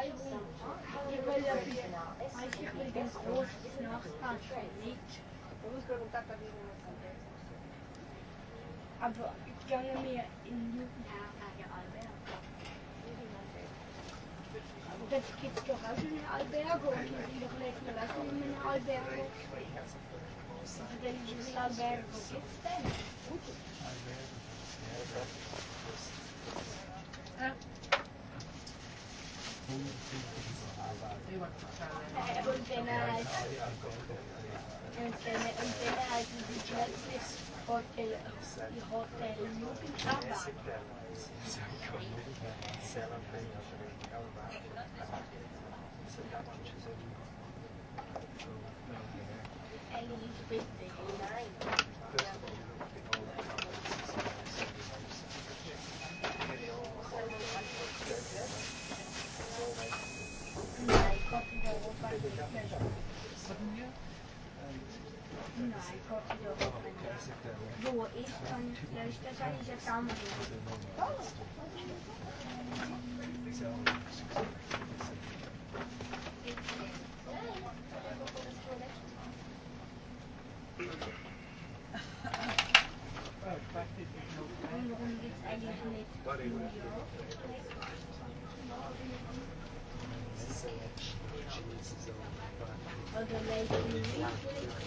ik ich kann mir in Jugend Das gibt es doch auch in der ik und die sind doch een verlassen in der Alberge. Also dann ist es I leave the. Nein, Gott in Europa nicht. Wo ich kann, ja, ich das eigentlich jetzt zusammen. Und warum geht's eigentlich nicht? Oder welchen nicht?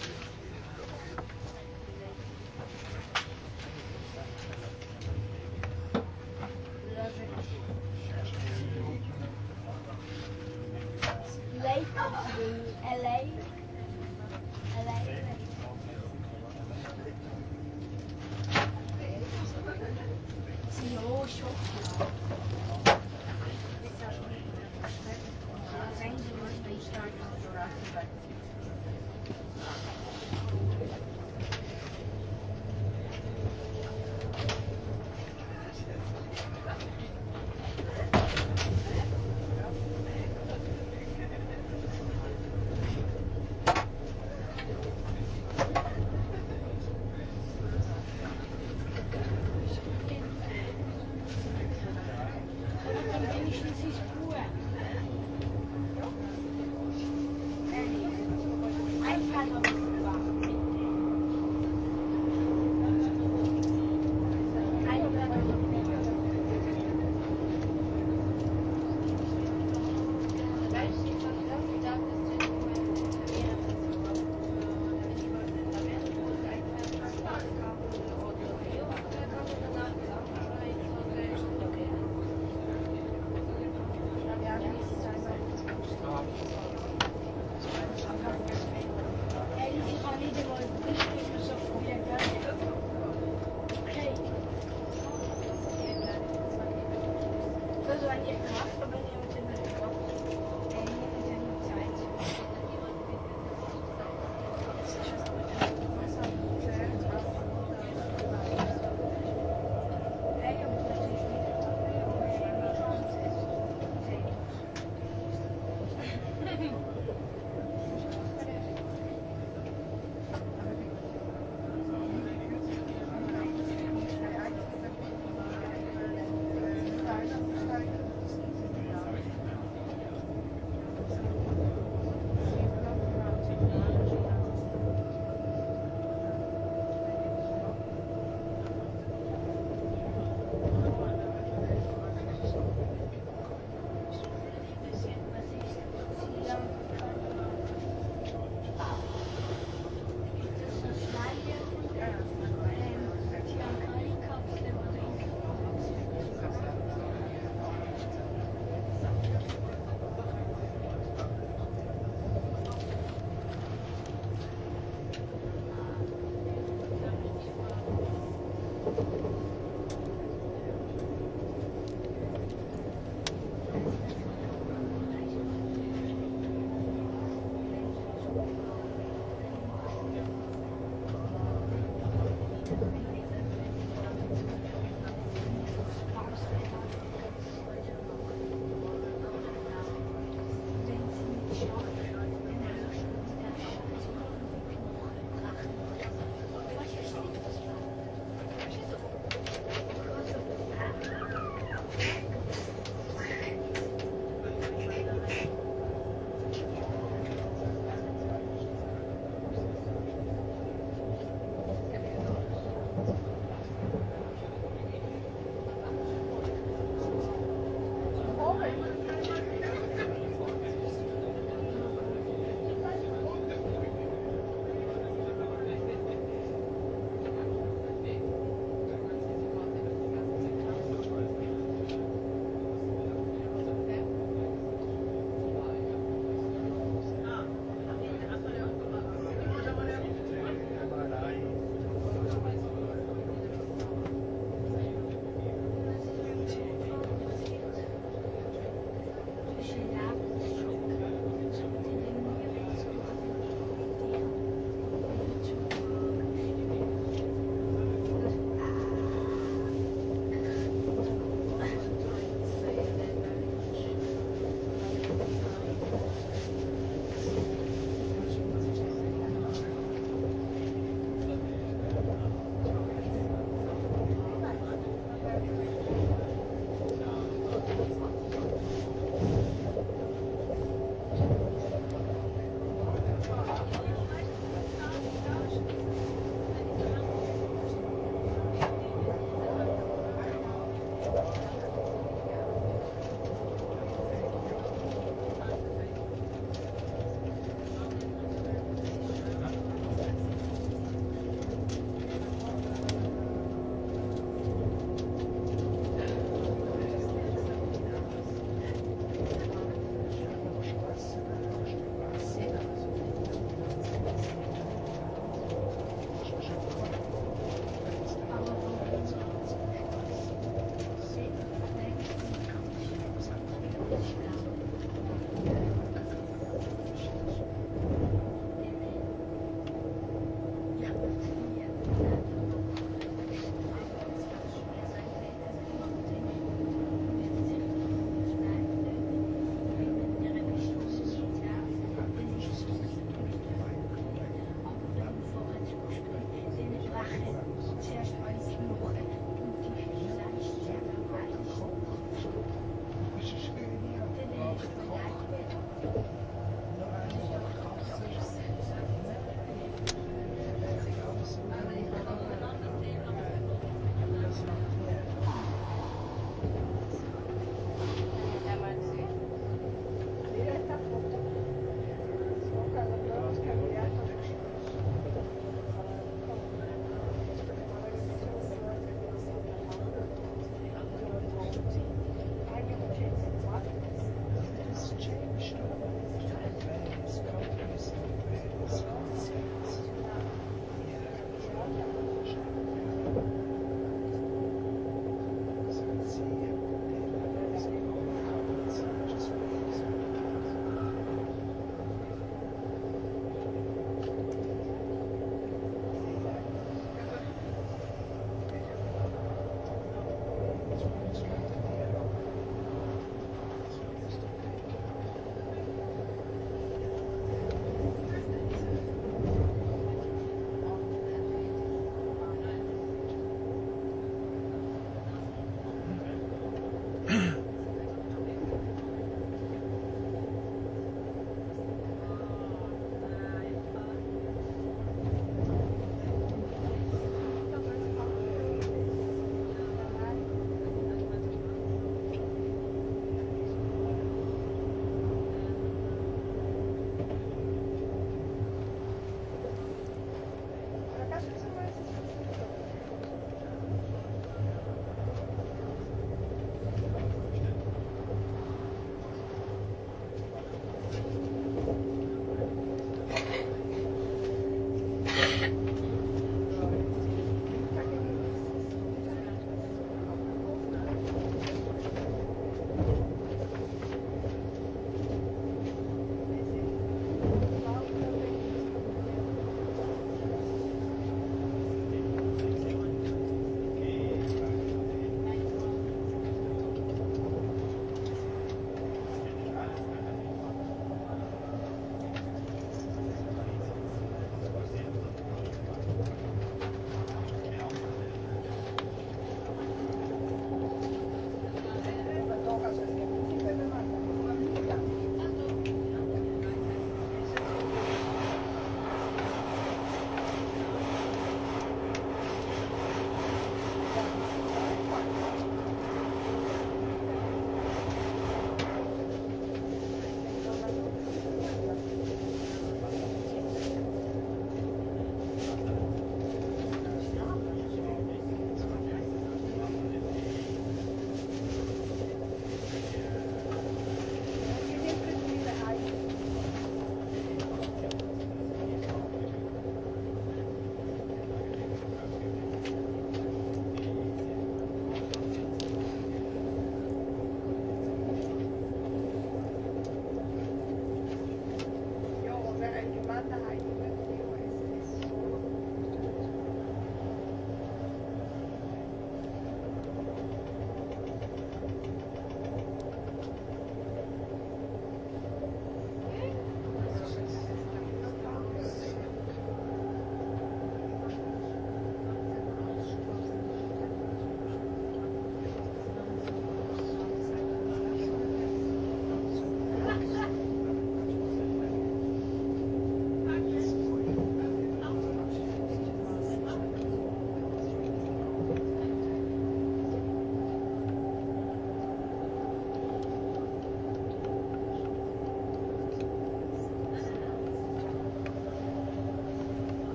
えっ?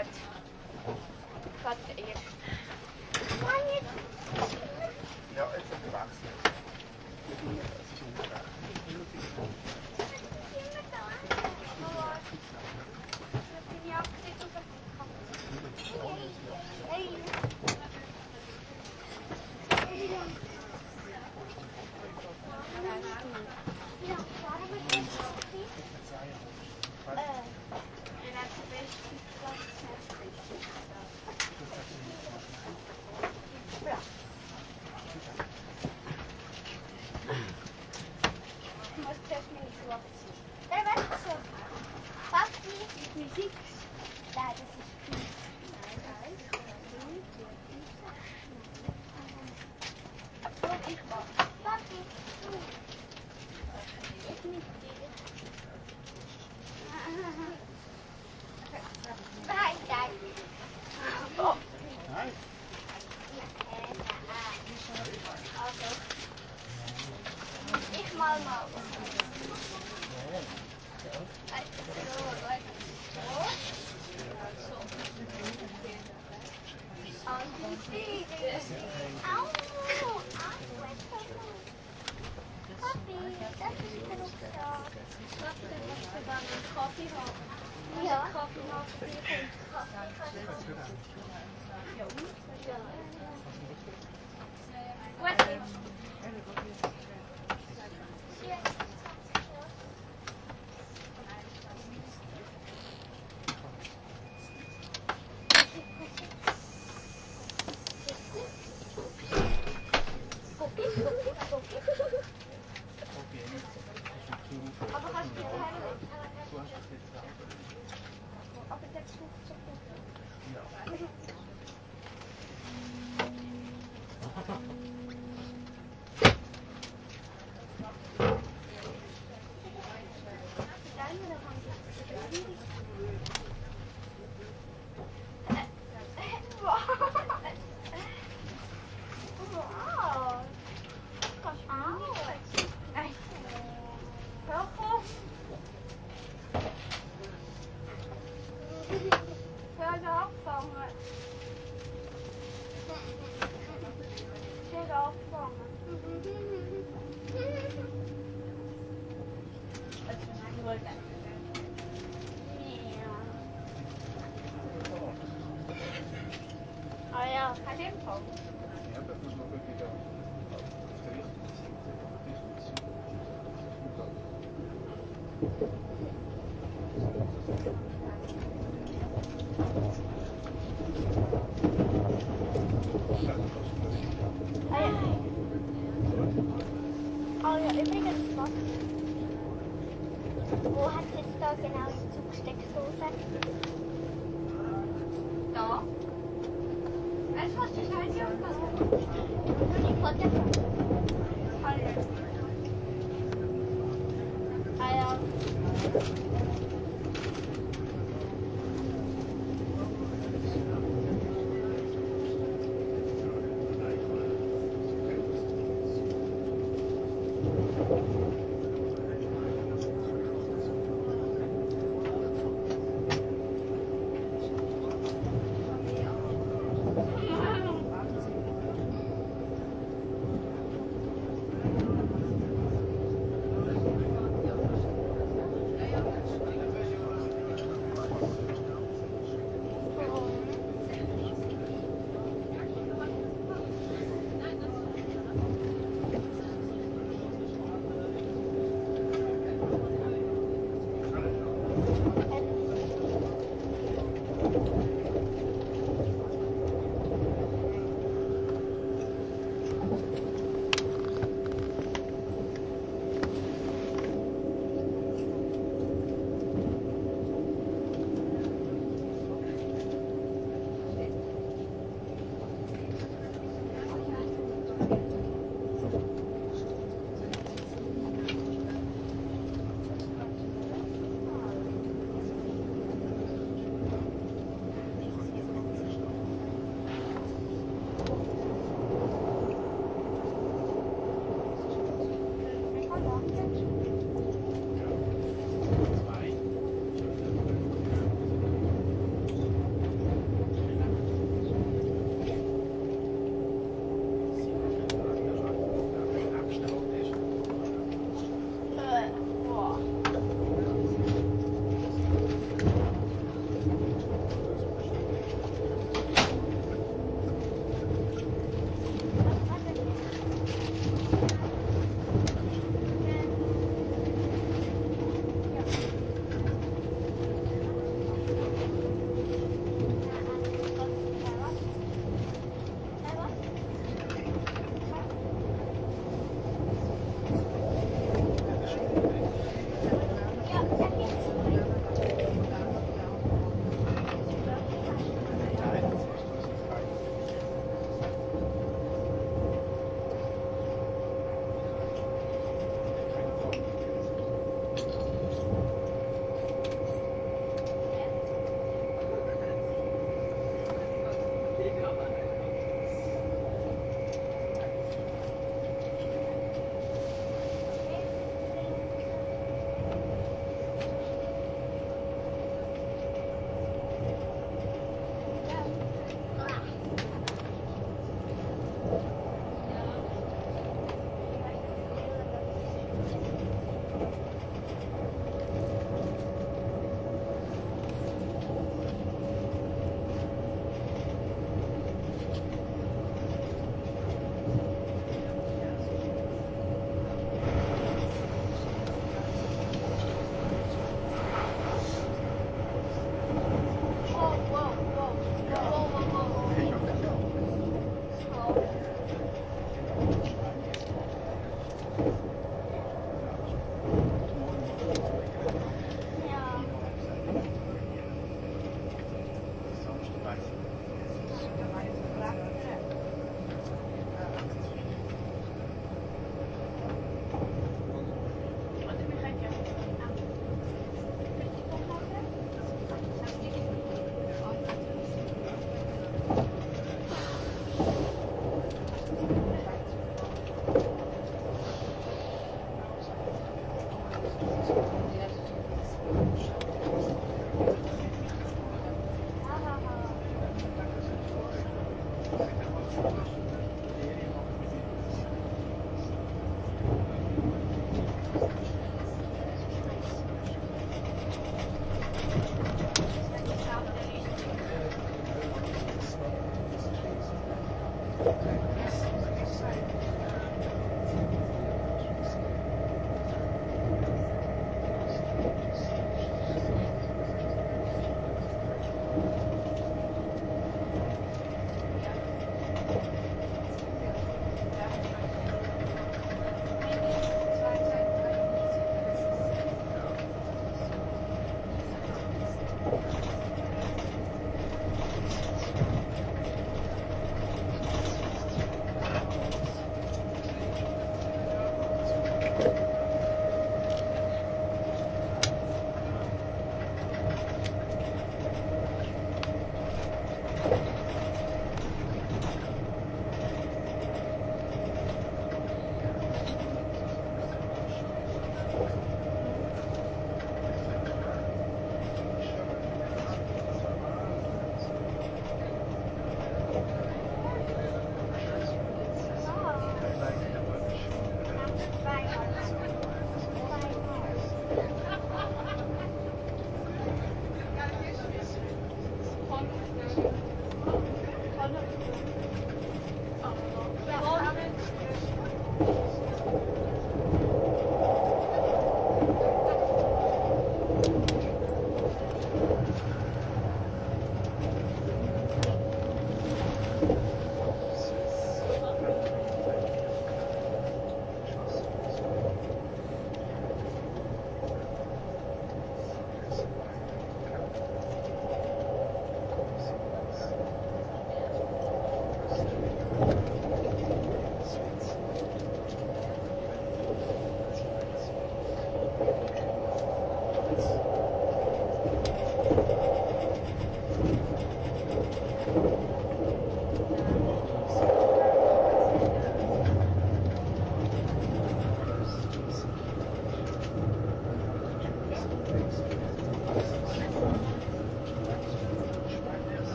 называть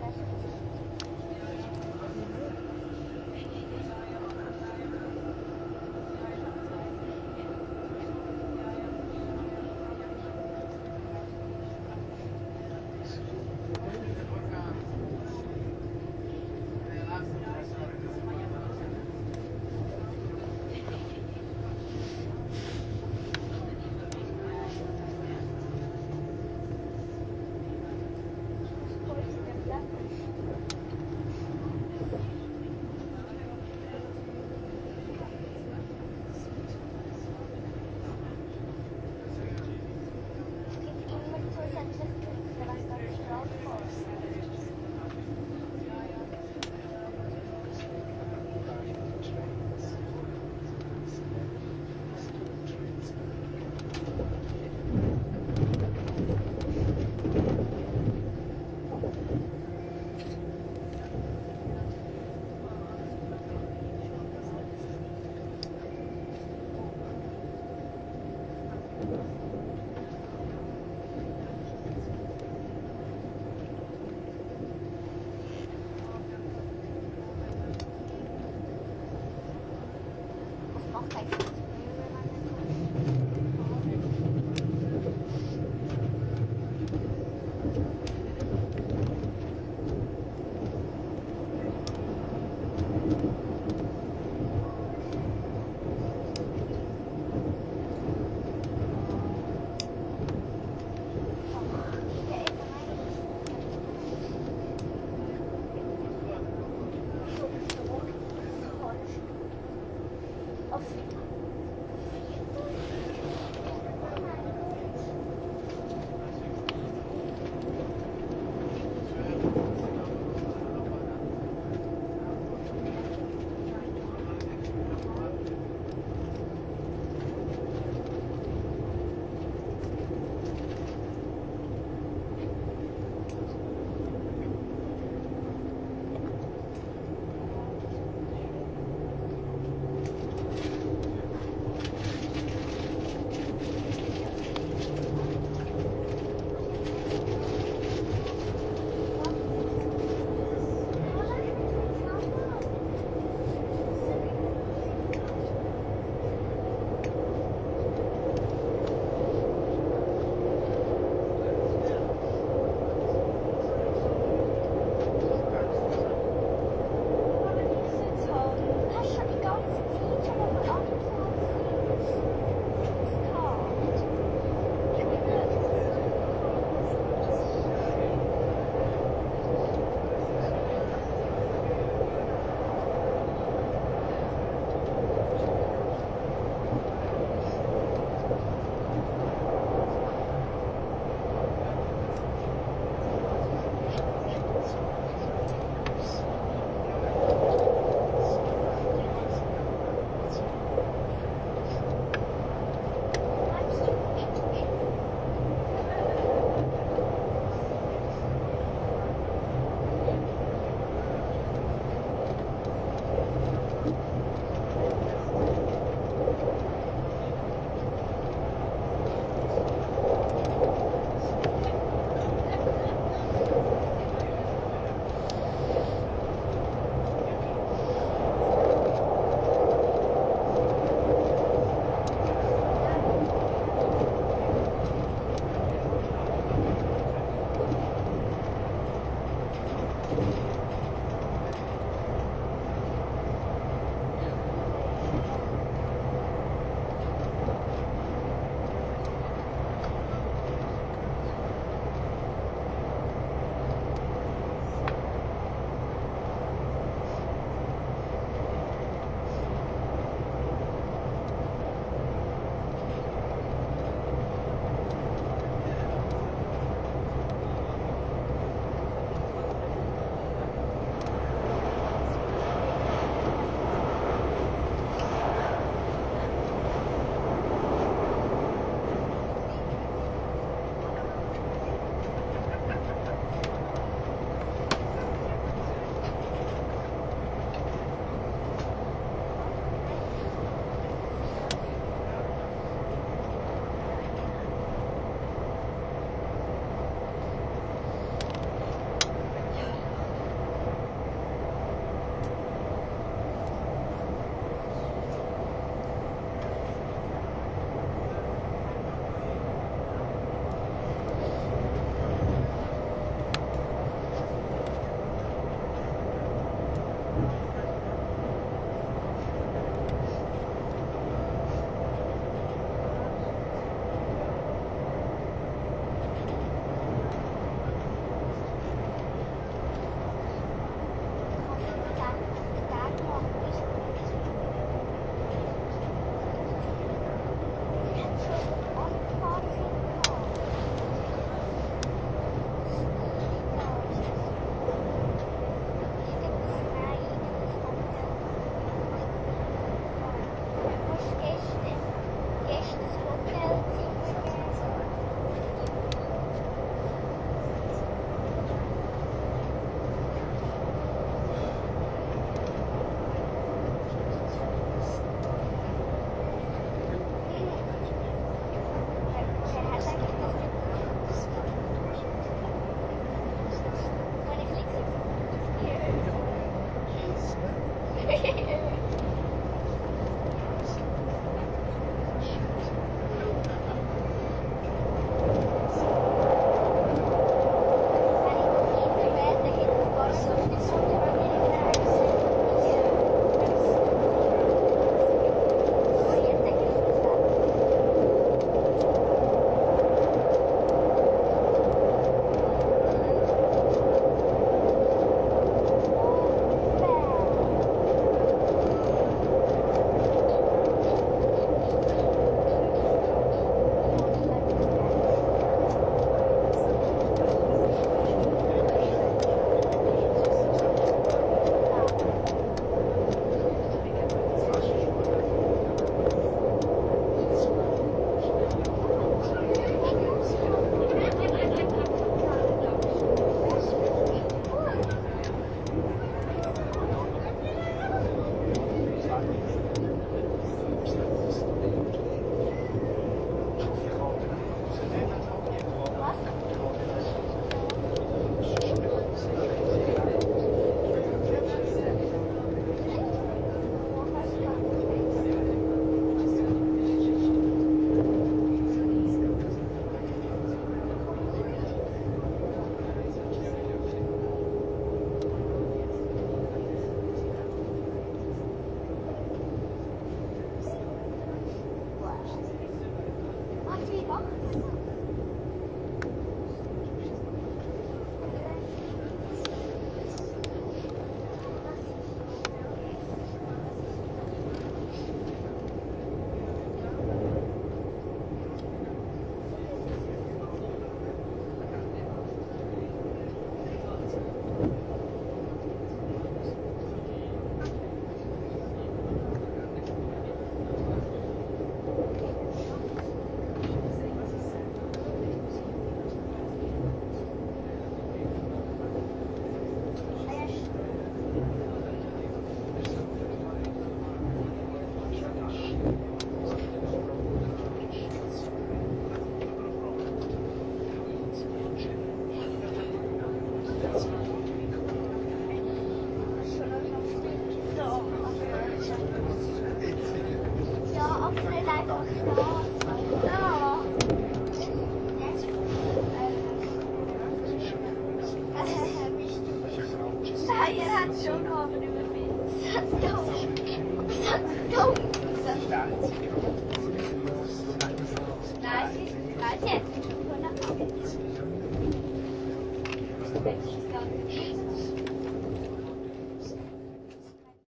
Thank you.